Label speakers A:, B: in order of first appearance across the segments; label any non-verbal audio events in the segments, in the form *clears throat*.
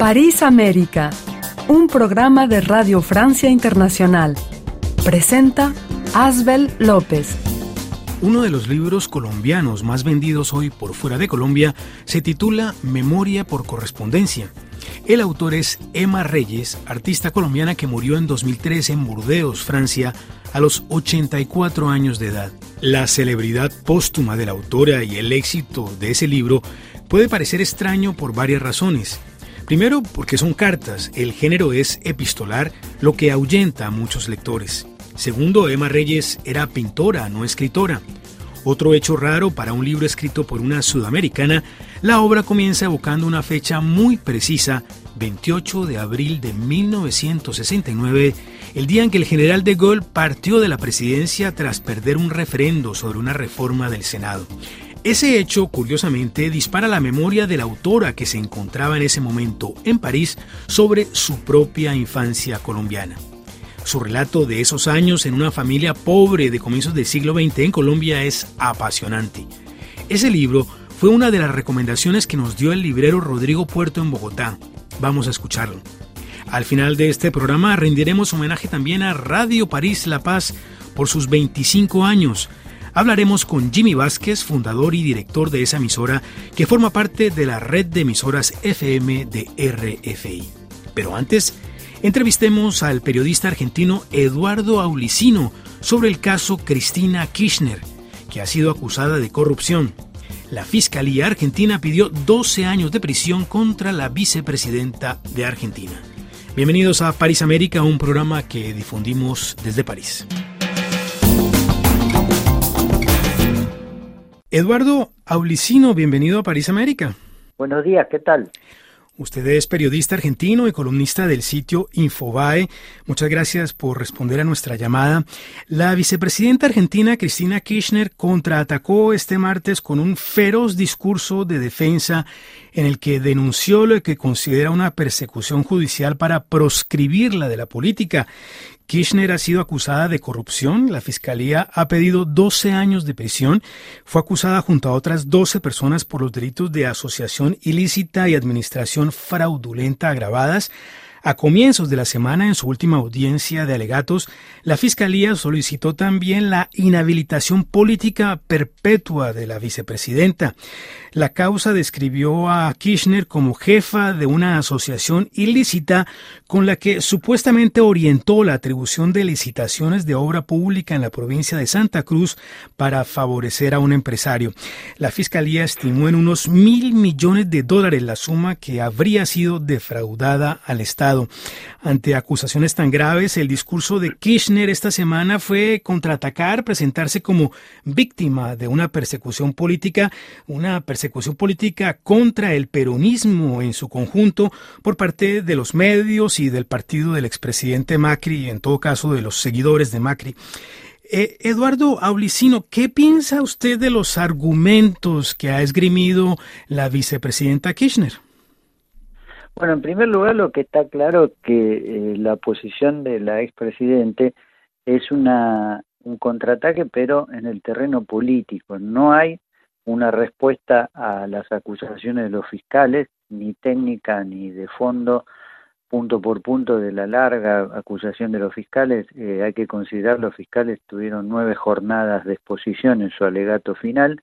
A: París América, un programa de Radio Francia Internacional. Presenta Asbel López.
B: Uno de los libros colombianos más vendidos hoy por fuera de Colombia se titula Memoria por correspondencia. El autor es Emma Reyes, artista colombiana que murió en 2013 en Burdeos, Francia, a los 84 años de edad. La celebridad póstuma de la autora y el éxito de ese libro puede parecer extraño por varias razones. Primero, porque son cartas, el género es epistolar, lo que ahuyenta a muchos lectores. Segundo, Emma Reyes era pintora, no escritora. Otro hecho raro para un libro escrito por una sudamericana, la obra comienza evocando una fecha muy precisa, 28 de abril de 1969, el día en que el general de Gaulle partió de la presidencia tras perder un referendo sobre una reforma del Senado. Ese hecho, curiosamente, dispara la memoria de la autora que se encontraba en ese momento en París sobre su propia infancia colombiana. Su relato de esos años en una familia pobre de comienzos del siglo XX en Colombia es apasionante. Ese libro fue una de las recomendaciones que nos dio el librero Rodrigo Puerto en Bogotá. Vamos a escucharlo. Al final de este programa rendiremos homenaje también a Radio París La Paz por sus 25 años hablaremos con Jimmy Vázquez, fundador y director de esa emisora que forma parte de la red de emisoras FM de RFI. Pero antes, entrevistemos al periodista argentino Eduardo Aulicino sobre el caso Cristina Kirchner, que ha sido acusada de corrupción. La Fiscalía Argentina pidió 12 años de prisión contra la vicepresidenta de Argentina. Bienvenidos a París América, un programa que difundimos desde París. Eduardo Aulicino, bienvenido a París América.
C: Buenos días, ¿qué tal?
B: Usted es periodista argentino y columnista del sitio Infobae. Muchas gracias por responder a nuestra llamada. La vicepresidenta argentina Cristina Kirchner contraatacó este martes con un feroz discurso de defensa en el que denunció lo que considera una persecución judicial para proscribirla de la política. Kirchner ha sido acusada de corrupción. La fiscalía ha pedido 12 años de prisión. Fue acusada junto a otras 12 personas por los delitos de asociación ilícita y administración fraudulenta agravadas. A comienzos de la semana, en su última audiencia de alegatos, la Fiscalía solicitó también la inhabilitación política perpetua de la vicepresidenta. La causa describió a Kirchner como jefa de una asociación ilícita con la que supuestamente orientó la atribución de licitaciones de obra pública en la provincia de Santa Cruz para favorecer a un empresario. La Fiscalía estimó en unos mil millones de dólares la suma que habría sido defraudada al Estado. Ante acusaciones tan graves, el discurso de Kirchner esta semana fue contraatacar, presentarse como víctima de una persecución política, una persecución política contra el peronismo en su conjunto por parte de los medios y del partido del expresidente Macri, y en todo caso de los seguidores de Macri. Eh, Eduardo Aulicino, ¿qué piensa usted de los argumentos que ha esgrimido la vicepresidenta Kirchner?
C: Bueno, en primer lugar, lo que está claro es que eh, la posición de la expresidente es una un contraataque, pero en el terreno político. No hay una respuesta a las acusaciones de los fiscales, ni técnica ni de fondo, punto por punto de la larga acusación de los fiscales. Eh, hay que considerar los fiscales tuvieron nueve jornadas de exposición en su alegato final,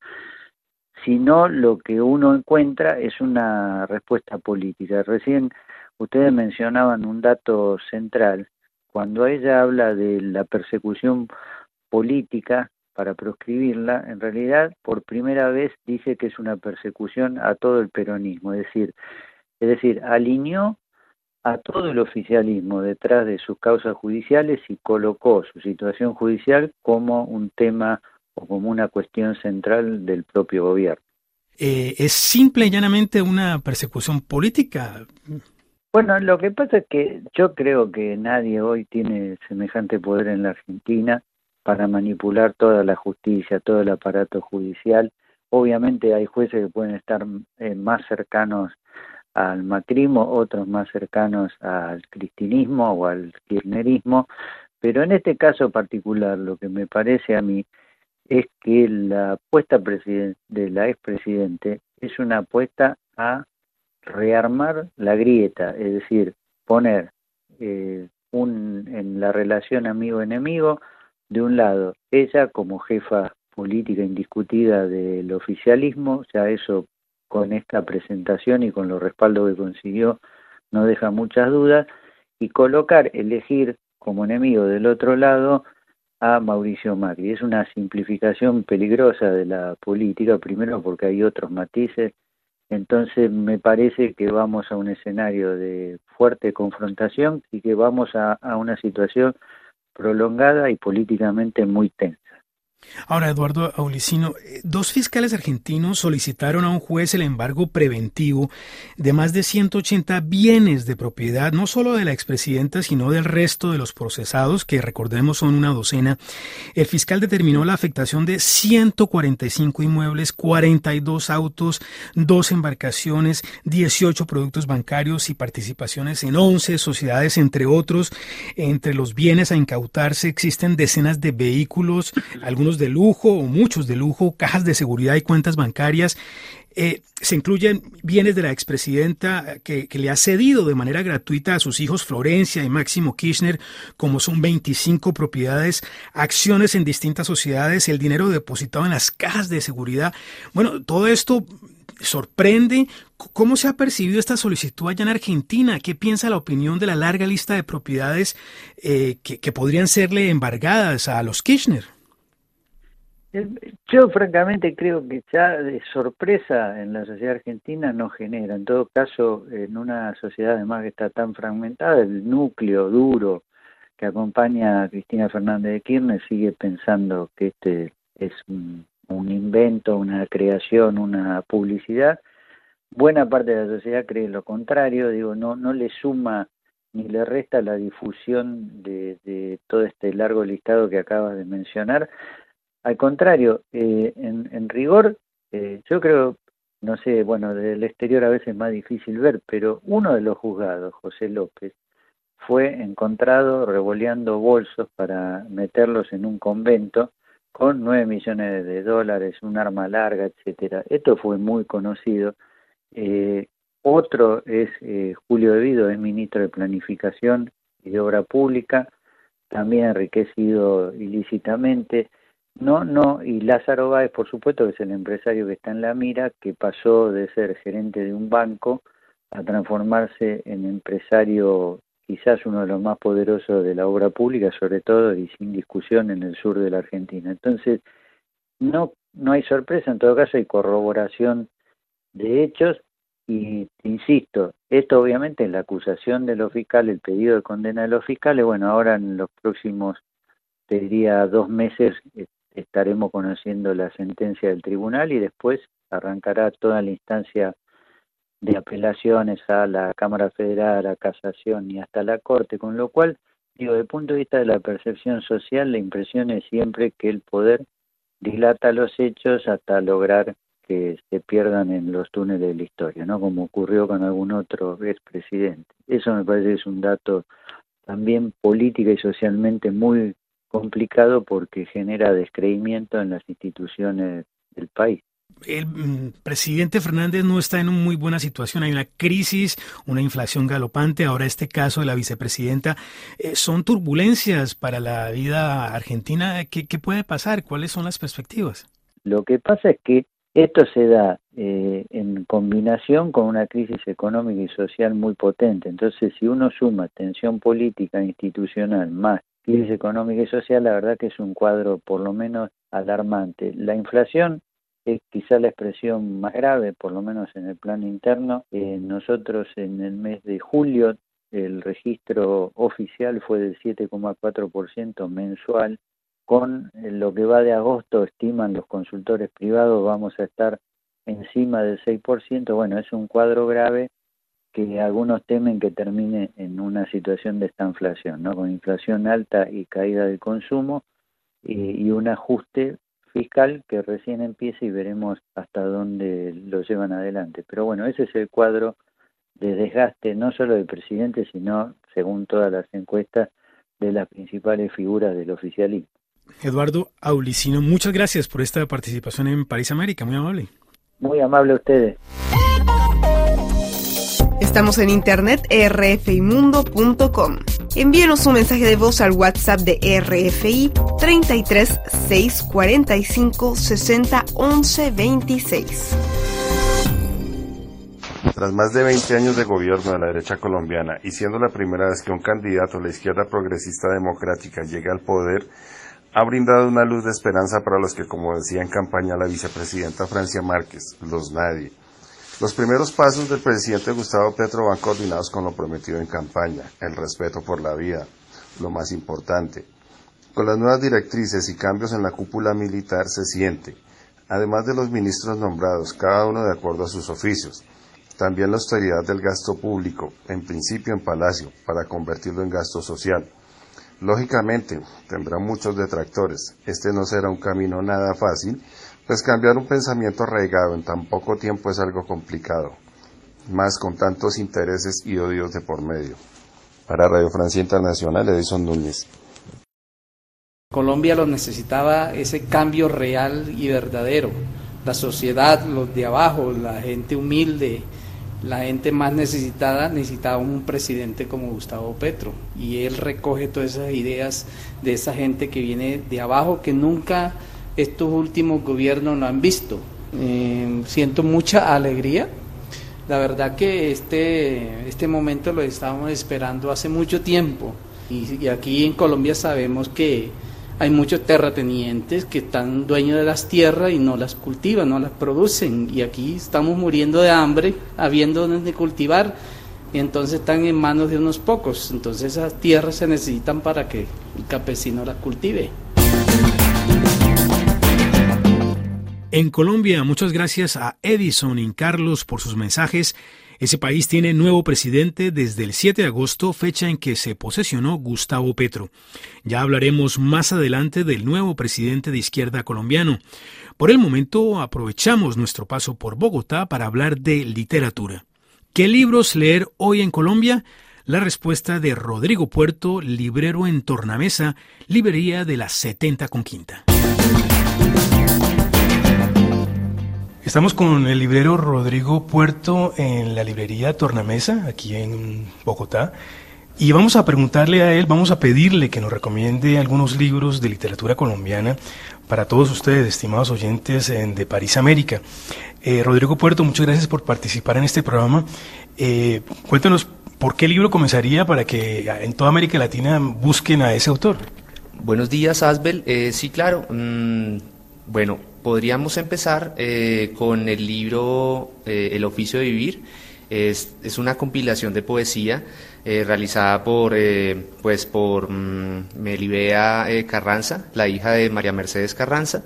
C: sino lo que uno encuentra es una respuesta política. Recién ustedes mencionaban un dato central. Cuando ella habla de la persecución política, para proscribirla, en realidad por primera vez dice que es una persecución a todo el peronismo, es decir, es decir, alineó a todo el oficialismo detrás de sus causas judiciales y colocó su situación judicial como un tema o como una cuestión central del propio gobierno.
B: Eh, ¿Es simple y llanamente una persecución política?
C: Bueno, lo que pasa es que yo creo que nadie hoy tiene semejante poder en la Argentina para manipular toda la justicia, todo el aparato judicial. Obviamente hay jueces que pueden estar eh, más cercanos al macrismo, otros más cercanos al cristinismo o al kirchnerismo, pero en este caso particular lo que me parece a mí es que la apuesta de la expresidente es una apuesta a rearmar la grieta, es decir, poner eh, un, en la relación amigo-enemigo, de un lado, ella como jefa política indiscutida del oficialismo, ya eso con esta presentación y con los respaldos que consiguió no deja muchas dudas, y colocar, elegir como enemigo del otro lado a Mauricio Macri. Es una simplificación peligrosa de la política, primero porque hay otros matices, entonces me parece que vamos a un escenario de fuerte confrontación y que vamos a, a una situación prolongada y políticamente muy tensa.
B: Ahora, Eduardo Aulicino, eh, dos fiscales argentinos solicitaron a un juez el embargo preventivo de más de 180 bienes de propiedad, no solo de la expresidenta, sino del resto de los procesados, que recordemos son una docena. El fiscal determinó la afectación de 145 inmuebles, 42 autos, dos embarcaciones, 18 productos bancarios y participaciones en 11 sociedades, entre otros. Entre los bienes a incautarse existen decenas de vehículos, algunos de lujo o muchos de lujo, cajas de seguridad y cuentas bancarias. Eh, se incluyen bienes de la expresidenta que, que, le ha cedido de manera gratuita a sus hijos Florencia y Máximo Kirchner, como son 25 propiedades, acciones en distintas sociedades, el dinero depositado en las cajas de seguridad. Bueno, todo esto sorprende. ¿Cómo se ha percibido esta solicitud allá en Argentina? ¿Qué piensa la opinión de la larga lista de propiedades eh, que, que podrían serle embargadas a los Kirchner?
C: Yo francamente creo que ya de sorpresa en la sociedad argentina no genera. En todo caso, en una sociedad además que está tan fragmentada, el núcleo duro que acompaña a Cristina Fernández de Kirchner sigue pensando que este es un, invento, una creación, una publicidad. Buena parte de la sociedad cree lo contrario, digo, no, no le suma ni le resta la difusión de todo este largo listado que acabas de mencionar, al contrario, eh, en, rigor, eh, yo creo, no sé, bueno, del exterior a veces es más difícil ver, pero uno de los juzgados, José López, fue encontrado revoleando bolsos para meterlos en un convento con nueve millones de dólares, un arma larga, etcétera. Esto fue muy conocido. Eh, otro es Julio Devido, es ministro de Planificación y de Obra Pública, también enriquecido ilícitamente. No, no, y Lázaro Báez, por supuesto, que es el empresario que está en la mira, que pasó de ser gerente de un banco a transformarse en empresario quizás uno de los más poderosos de la obra pública, sobre todo y sin discusión en el sur de la Argentina. Entonces, no, no hay sorpresa, en todo caso hay corroboración de hechos y, insisto, esto obviamente es la acusación de los fiscales, el pedido de condena de los fiscales, bueno, ahora en los próximos, te diría, dos meses estaremos conociendo la sentencia del tribunal y después arrancará toda la instancia de apelaciones a la Cámara Federal, a Casación y hasta la Corte, con lo cual, digo, desde el punto de vista de la percepción social, la impresión es siempre que el poder dilata los hechos hasta lograr que se pierdan en los túneles de la historia, ¿no? Como ocurrió con algún otro expresidente. Eso me parece que es un dato también política y socialmente muy complicado porque genera descreimiento en las instituciones del país.
B: El mm, presidente Fernández no está en una muy buena situación. Hay una crisis, una inflación galopante. Ahora este caso de la vicepresidenta. Eh, ¿Son turbulencias para la vida argentina? ¿Qué, puede pasar? ¿Cuáles son las perspectivas?
C: Lo que pasa es que esto se da eh, en combinación con una crisis económica y social muy potente. Entonces, si uno suma tensión política institucional más crisis económica y social, la verdad que es un cuadro por lo menos alarmante. La inflación es quizá la expresión más grave, por lo menos en el plano interno. Eh, nosotros en el mes de julio el registro oficial fue del 7,4% mensual. Con lo que va de agosto, estiman los consultores privados, vamos a estar encima del 6%. Bueno, es un cuadro grave que algunos temen que termine en una situación de esta inflación, ¿no? con inflación alta y caída del consumo y, un ajuste fiscal que recién empieza y veremos hasta dónde lo llevan adelante. Pero bueno, ese es el cuadro de desgaste no solo del presidente, sino, según todas las encuestas, de las principales figuras del oficialismo.
B: Eduardo Aulicino, muchas gracias por esta participación en París América, muy amable.
C: Muy amable a ustedes.
D: Estamos en internet rfimundo.com. Envíenos un mensaje de voz al WhatsApp de RFI 33 645 60 11 26.
E: Tras más de 20 años de gobierno de la derecha colombiana y siendo la primera vez que un candidato de la izquierda progresista democrática llega al poder, ha brindado una luz de esperanza para los que, como decía en campaña la vicepresidenta Francia Márquez, los nadie. Los primeros pasos del presidente Gustavo Petro van coordinados con lo prometido en campaña, el respeto por la vida, lo más importante. Con las nuevas directrices y cambios en la cúpula militar se siente, además de los ministros nombrados, cada uno de acuerdo a sus oficios, también la austeridad del gasto público, en principio en Palacio, para convertirlo en gasto social. Lógicamente, tendrá muchos detractores. Este no será un camino nada fácil, pues cambiar un pensamiento arraigado en tan poco tiempo es algo complicado, más con tantos intereses y odios de por medio. Para Radio Francia Internacional, Edison Núñez.
F: Colombia lo necesitaba ese cambio real y verdadero. La sociedad, los de abajo, la gente humilde, la gente más necesitada necesitaba un presidente como Gustavo Petro y él recoge todas esas ideas de esa gente que viene de abajo que nunca estos últimos gobiernos lo han visto. Eh, siento mucha alegría. La verdad que este, este momento lo estábamos esperando hace mucho tiempo y aquí en Colombia sabemos que hay muchos terratenientes que están dueños de las tierras y no las cultivan, no las producen. Y aquí estamos muriendo de hambre, habiendo donde cultivar, y entonces están en manos de unos pocos. Entonces esas tierras se necesitan para que el campesino las cultive.
B: En Colombia, muchas gracias a Edison y Carlos por sus mensajes ese país tiene nuevo presidente desde el 7 de agosto, fecha en que se posesionó Gustavo Petro. Ya hablaremos más adelante del nuevo presidente de izquierda colombiano. Por el momento aprovechamos nuestro paso por Bogotá para hablar de literatura. ¿Qué libros leer hoy en Colombia? La respuesta de Rodrigo Puerto, librero en Tornamesa, librería de la 70 con Quinta. Estamos con el librero Rodrigo Puerto en la librería Tornamesa, aquí en Bogotá. Y vamos a preguntarle a él, vamos a pedirle que nos recomiende algunos libros de literatura colombiana para todos ustedes, estimados oyentes de París América. Eh, Rodrigo Puerto, muchas gracias por participar en este programa. Eh, cuéntanos, ¿por qué libro comenzaría para que en toda América Latina busquen a ese autor?
G: Buenos días, Asbel. Eh, sí, claro. Mm, bueno, podríamos empezar eh, con el libro eh, El oficio de vivir. Es, una compilación de poesía eh, realizada por, pues por mm, Melibea Carranza, la hija de María Mercedes Carranza,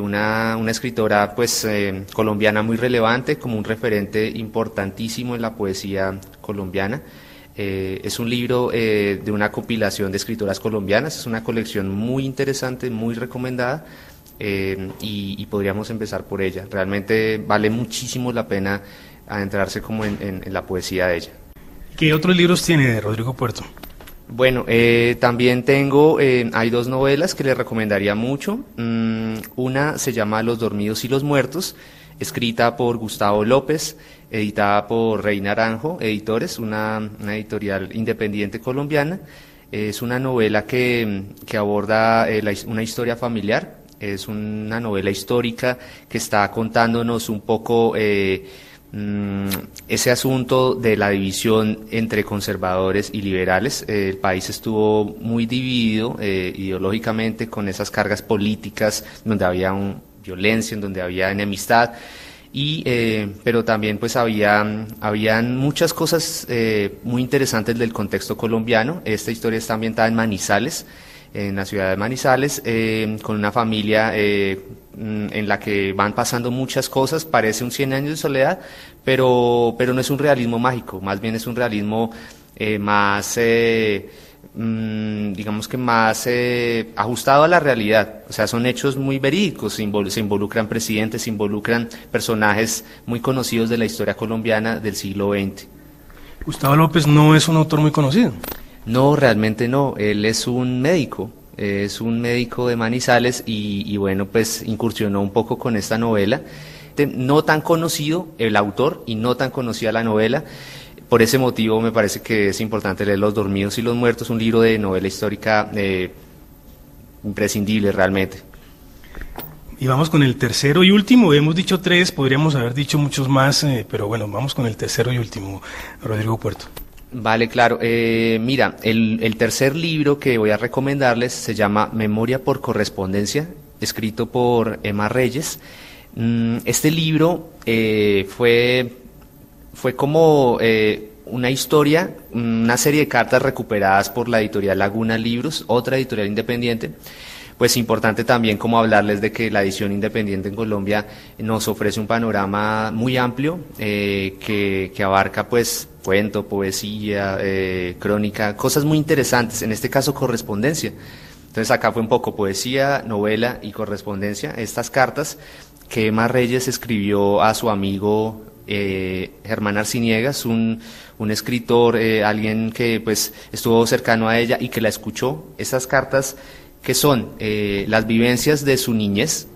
G: una, una, escritora pues, colombiana muy relevante, como un referente importantísimo en la poesía colombiana. es un libro de una compilación de escritoras colombianas, es una colección muy interesante, muy recomendada eh, y, podríamos empezar por ella. Realmente vale muchísimo la pena adentrarse como en, la poesía de ella.
B: ¿Qué otros libros tiene Rodrigo Puerto?
G: Bueno, eh, también tengo, eh, hay dos novelas que le recomendaría mucho. Mm, una se llama Los Dormidos y los Muertos, escrita por Gustavo López, editada por Rey Naranjo, Editores, una, editorial independiente colombiana. Es una novela que, aborda una historia familiar es una novela histórica que está contándonos un poco eh, mm, ese asunto de la división entre conservadores y liberales. Eh, el país estuvo muy dividido eh, ideológicamente con esas cargas políticas donde había violencia, en donde había enemistad. Y, pero también pues había habían muchas cosas muy interesantes del contexto colombiano. Esta historia está ambientada en Manizales, en la ciudad de Manizales, eh, con una familia eh, mm, en la que van pasando muchas cosas, parece un 100 años de soledad, pero, pero no es un realismo mágico, más bien es un realismo eh, más, mm, digamos que más ajustado a la realidad, o sea, son hechos muy verídicos, se, involucran presidentes, se involucran personajes muy conocidos de la historia colombiana del siglo XX.
B: Gustavo López no es un autor muy conocido.
G: No, realmente no. Él es un médico, es un médico de Manizales y, bueno, pues incursionó un poco con esta novela. No tan conocido el autor y no tan conocida la novela por ese motivo me parece que es importante leer Los Dormidos y los Muertos, un libro de novela histórica eh, imprescindible realmente.
B: Y vamos con el tercero y último. Hemos dicho tres, podríamos haber dicho muchos más, eh, pero bueno, vamos con el tercero y último, Rodrigo Puerto.
G: Vale, claro. Eh, mira, el, tercer libro que voy a recomendarles se llama Memoria por correspondencia, escrito por Emma Reyes. Mm, este libro eh, fue, fue como una historia, una serie de cartas recuperadas por la editorial Laguna Libros, otra editorial independiente pues importante también como hablarles de que la edición independiente en Colombia nos ofrece un panorama muy amplio eh, que, que, abarca pues cuento, poesía, eh, crónica, cosas muy interesantes, en este caso correspondencia. Entonces acá fue un poco poesía, novela y correspondencia, estas cartas que Emma Reyes escribió a su amigo eh, Germán Arciniegas, un, un escritor, alguien que pues estuvo cercano a ella y que la escuchó. Estas cartas que son eh, las vivencias de su niñez.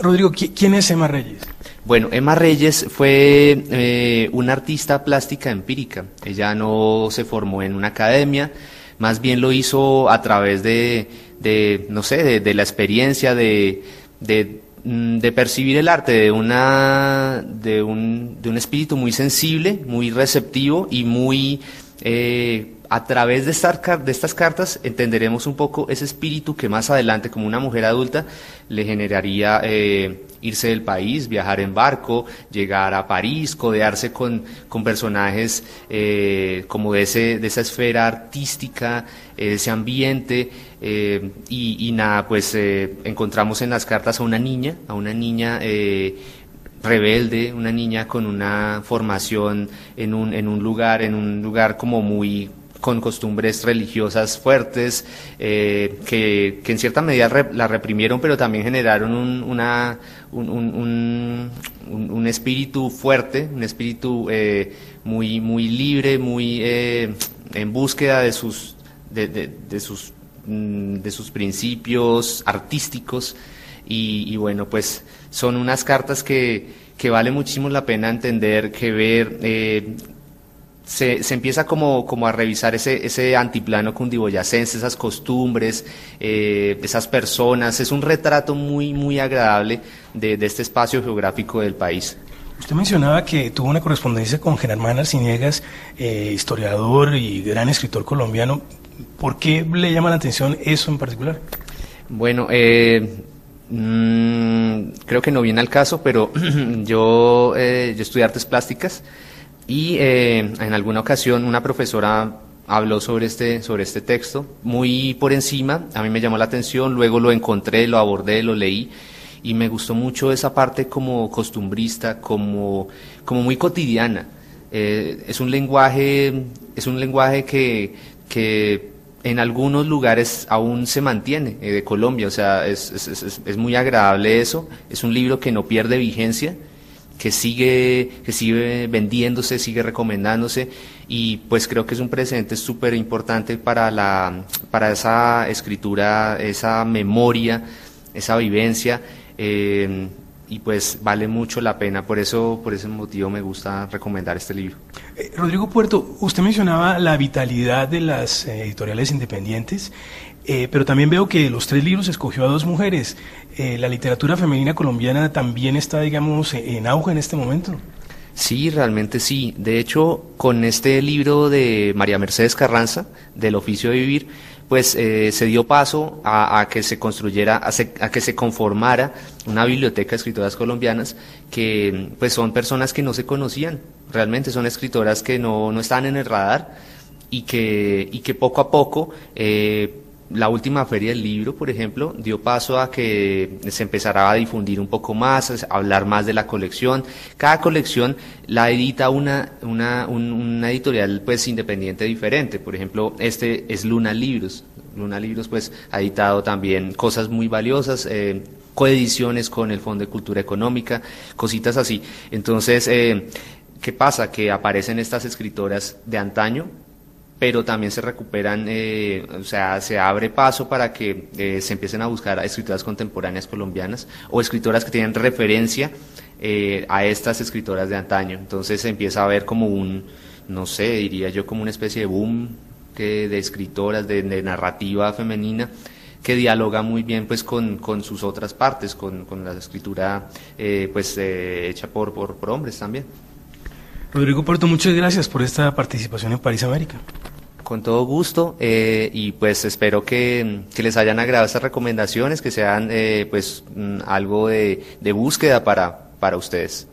B: Rodrigo, ¿quién es Emma Reyes?
G: Bueno, Emma Reyes fue eh, una artista plástica empírica. Ella no se formó en una academia, más bien lo hizo a través de, de no sé, de, la experiencia, de, mm, de, percibir el arte, de, una, de, un, de un espíritu muy sensible, muy receptivo y muy... Eh, a través de, estas cartas entenderemos un poco ese espíritu que más adelante, como una mujer adulta, le generaría eh, irse del país, viajar en barco, llegar a París, codearse con, con personajes eh, como de, ese, de esa esfera artística, eh, ese ambiente. y, y, nada, pues encontramos en las cartas a una niña, a una niña rebelde, una niña con una formación en un, en un lugar, en un lugar como muy con costumbres religiosas fuertes, eh, que, en cierta medida la reprimieron, pero también generaron un, una, un, un, espíritu fuerte, un espíritu eh, muy, muy libre, muy eh, en búsqueda de sus, de, de, sus, mm, de sus principios artísticos. Y, bueno, pues son unas cartas que, que vale muchísimo la pena entender, que ver, se, se, empieza como, como a revisar ese, ese antiplano cundiboyacense, esas costumbres, eh, esas personas. Es un retrato muy, muy agradable de, de, este espacio geográfico del país.
B: Usted mencionaba que tuvo una correspondencia con Germán Arciniegas, eh, historiador y gran escritor colombiano. ¿Por qué le llama la atención eso en particular?
G: Bueno, eh, mmm, creo que no viene al caso, pero *clears throat* yo, yo estudié artes plásticas. Y eh, en alguna ocasión una profesora habló sobre este, sobre este texto, muy por encima, a mí me llamó la atención, luego lo encontré, lo abordé, lo leí y me gustó mucho esa parte como costumbrista, como, como muy cotidiana. Eh, es un lenguaje, es un lenguaje que, que en algunos lugares aún se mantiene eh, de Colombia, o sea, es, es, es, muy agradable eso, es un libro que no pierde vigencia que sigue, que sigue vendiéndose, sigue recomendándose y pues creo que es un presente súper importante para, la, para esa escritura, esa memoria, esa vivencia. Eh, y pues vale mucho la pena, por eso, por ese motivo me gusta recomendar este libro.
B: Eh, Rodrigo Puerto, usted mencionaba la vitalidad de las eh, editoriales independientes. Eh, pero también veo que los tres libros escogió a dos mujeres. Eh, ¿La literatura femenina colombiana también está, digamos, en auge en este momento?
G: Sí, realmente sí. De hecho, con este libro de María Mercedes Carranza, del oficio de vivir, pues eh, se dio paso a, que se construyera, a, que se conformara una biblioteca de escritoras colombianas que pues son personas que no se conocían, realmente son escritoras que no, no estaban en el radar y que, y que poco a poco la última feria del libro, por ejemplo, dio paso a que se empezara a difundir un poco más, a hablar más de la colección. Cada colección la edita una, una, una editorial pues independiente diferente. Por ejemplo, este es Luna Libros. Luna Libros pues ha editado también cosas muy valiosas, eh, coediciones con el Fondo de Cultura Económica, cositas así. Entonces, eh, ¿qué pasa? Que aparecen estas escritoras de antaño pero también se recuperan, eh, o sea, se abre paso para que eh, se empiecen a buscar escritoras contemporáneas colombianas o escritoras que tienen referencia eh, a estas escritoras de antaño. Entonces se empieza a ver como un, no sé, diría yo como una especie de boom que de escritoras, de, narrativa femenina que dialoga muy bien pues con, sus otras partes, con, la escritura pues hecha por, por hombres también.
B: Rodrigo Puerto, muchas gracias por esta participación en París América.
G: Con todo gusto eh, y pues espero que, les hayan agradado estas recomendaciones, que sean eh, pues mm, algo de, de búsqueda para, para ustedes.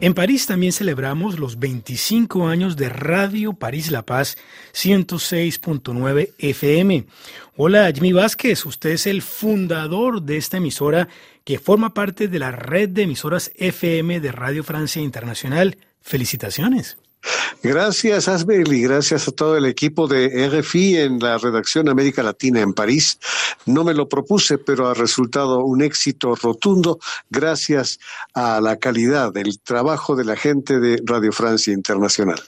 B: En París también celebramos los 25 años de Radio París La Paz 106.9 FM. Hola, Jimmy Vázquez, usted es el fundador de esta emisora que forma parte de la red de emisoras FM de Radio Francia Internacional. Felicitaciones.
H: Gracias, Asbel, y gracias a todo el equipo de RFI en la redacción América Latina en París. No me lo propuse, pero ha resultado un éxito rotundo gracias a la calidad del trabajo de la gente de Radio Francia Internacional.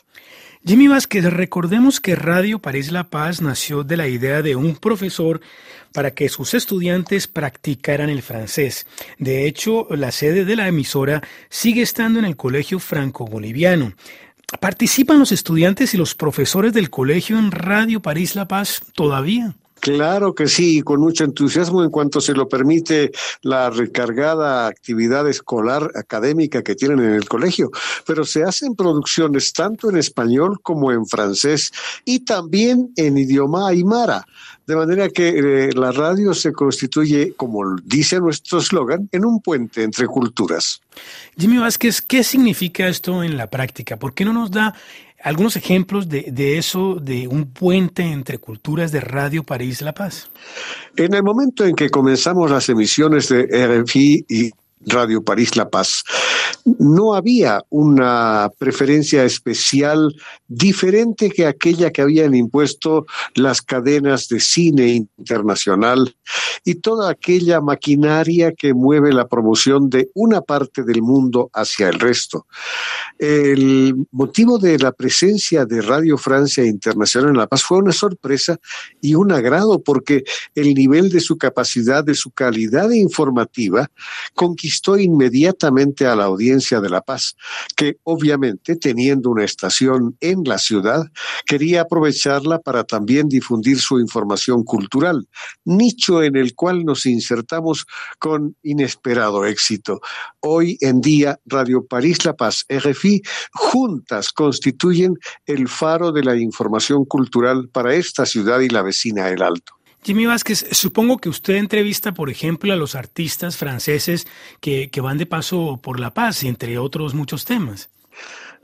B: Jimmy Vázquez, recordemos que Radio París La Paz nació de la idea de un profesor para que sus estudiantes practicaran el francés. De hecho, la sede de la emisora sigue estando en el Colegio Franco-Boliviano. ¿Participan los estudiantes y los profesores del colegio en Radio París La Paz todavía?
H: Claro que sí, con mucho entusiasmo en cuanto se lo permite la recargada actividad escolar académica que tienen en el colegio, pero se hacen producciones tanto en español como en francés y también en idioma aymara. De manera que eh, la radio se constituye, como dice nuestro eslogan, en un puente entre culturas.
B: Jimmy Vázquez, ¿qué significa esto en la práctica? ¿Por qué no nos da algunos ejemplos de, de, eso, de un puente entre culturas de Radio París La Paz.
H: En el momento en que comenzamos las emisiones de RFI y Radio París La Paz, no había una preferencia especial diferente que aquella que habían impuesto las cadenas de cine internacional y toda aquella maquinaria que mueve la promoción de una parte del mundo hacia el resto. El motivo de la presencia de Radio Francia Internacional en La Paz fue una sorpresa y un agrado porque el nivel de su capacidad, de su calidad informativa, conquistó inmediatamente a la audiencia de La Paz, que obviamente teniendo una estación en la ciudad, quería aprovecharla para también difundir su información cultural, nicho en el cual nos insertamos con inesperado éxito. Hoy en día, Radio París La Paz, RFI, juntas constituyen el faro de la información cultural para esta ciudad y la vecina El Alto.
B: Jimmy Vázquez, supongo que usted entrevista, por ejemplo, a los artistas franceses que, que van de paso por La Paz, entre otros muchos temas.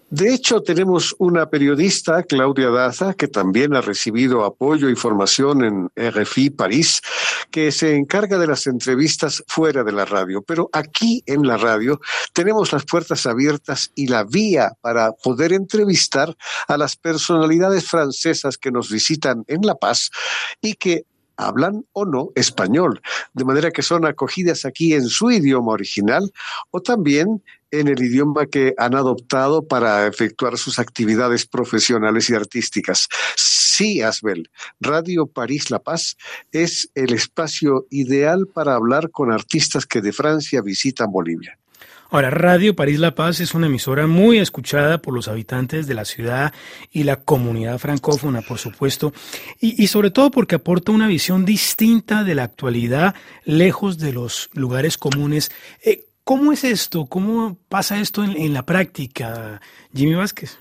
H: De hecho, tenemos una periodista, Claudia Daza, que también ha recibido apoyo y formación en RFI París, que se encarga de las entrevistas fuera de la radio. Pero aquí en la radio tenemos las puertas abiertas y la vía para poder entrevistar a las personalidades francesas que nos visitan en La Paz y que hablan o no español, de manera que son acogidas aquí en su idioma original o también en el idioma que han adoptado para efectuar sus actividades profesionales y artísticas. Sí, Asbel, Radio París La Paz es el espacio ideal para hablar con artistas que de Francia visitan Bolivia.
B: Ahora, Radio París La Paz es una emisora muy escuchada por los habitantes de la ciudad y la comunidad francófona, por supuesto, y, sobre todo porque aporta una visión distinta de la actualidad, lejos de los lugares comunes. Eh, ¿Cómo es esto? ¿Cómo pasa esto en la práctica, Jimmy Vázquez?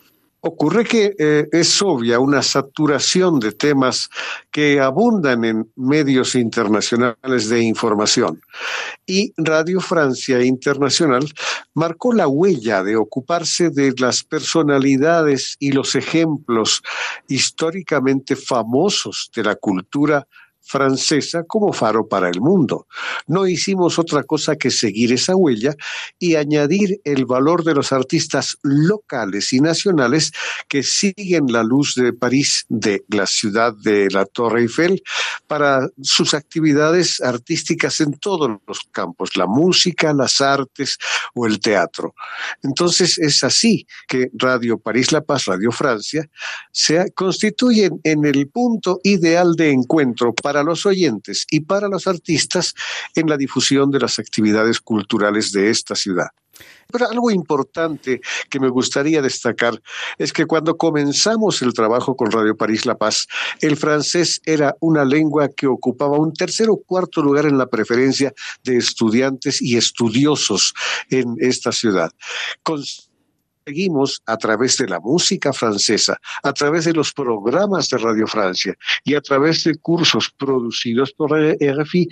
H: Ocurre que eh, es obvia una saturación de temas que abundan en medios internacionales de información. Y Radio Francia Internacional marcó la huella de ocuparse de las personalidades y los ejemplos históricamente famosos de la cultura francesa como faro para el mundo. No hicimos otra cosa que seguir esa huella y añadir el valor de los artistas locales y nacionales que siguen la luz de París, de la ciudad de la Torre Eiffel, para sus actividades artísticas en todos los campos, la música, las artes o el teatro. Entonces es así que Radio París La Paz, Radio Francia, se constituyen en el punto ideal de encuentro para para los oyentes y para los artistas en la difusión de las actividades culturales de esta ciudad. Pero algo importante que me gustaría destacar es que cuando comenzamos el trabajo con Radio París La Paz, el francés era una lengua que ocupaba un tercer o cuarto lugar en la preferencia de estudiantes y estudiosos en esta ciudad. Conseguimos a través de la música francesa, a través de los programas de Radio Francia y a través de cursos producidos por RFI,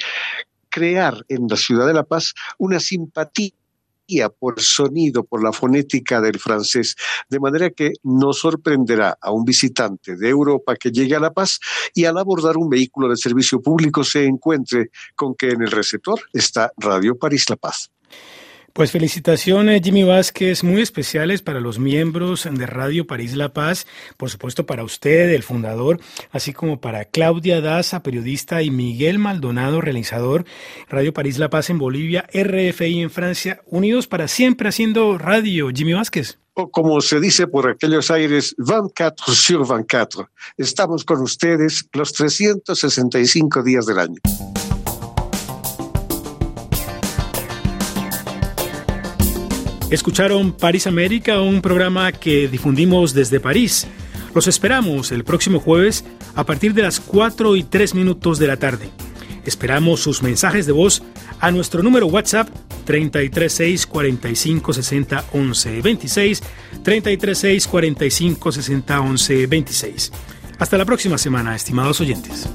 H: crear en la ciudad de La Paz una simpatía por el sonido, por la fonética del francés, de manera que no sorprenderá a un visitante de Europa que llegue a La Paz y al abordar un vehículo de servicio público se encuentre con que en el receptor está Radio París La Paz.
B: Pues felicitaciones Jimmy Vázquez, muy especiales para los miembros de Radio París La Paz, por supuesto para usted, el fundador, así como para Claudia Daza, periodista, y Miguel Maldonado, realizador, Radio París La Paz en Bolivia, RFI en Francia, unidos para siempre haciendo radio. Jimmy Vázquez.
H: O como se dice por aquellos aires, 24 sur 24. Estamos con ustedes los 365 días del año.
B: Escucharon París América, un programa que difundimos desde París. Los esperamos el próximo jueves a partir de las 4 y 3 minutos de la tarde. Esperamos sus mensajes de voz a nuestro número WhatsApp 336 45 60 11 26 336 45 60 11 26. Hasta la próxima semana, estimados oyentes.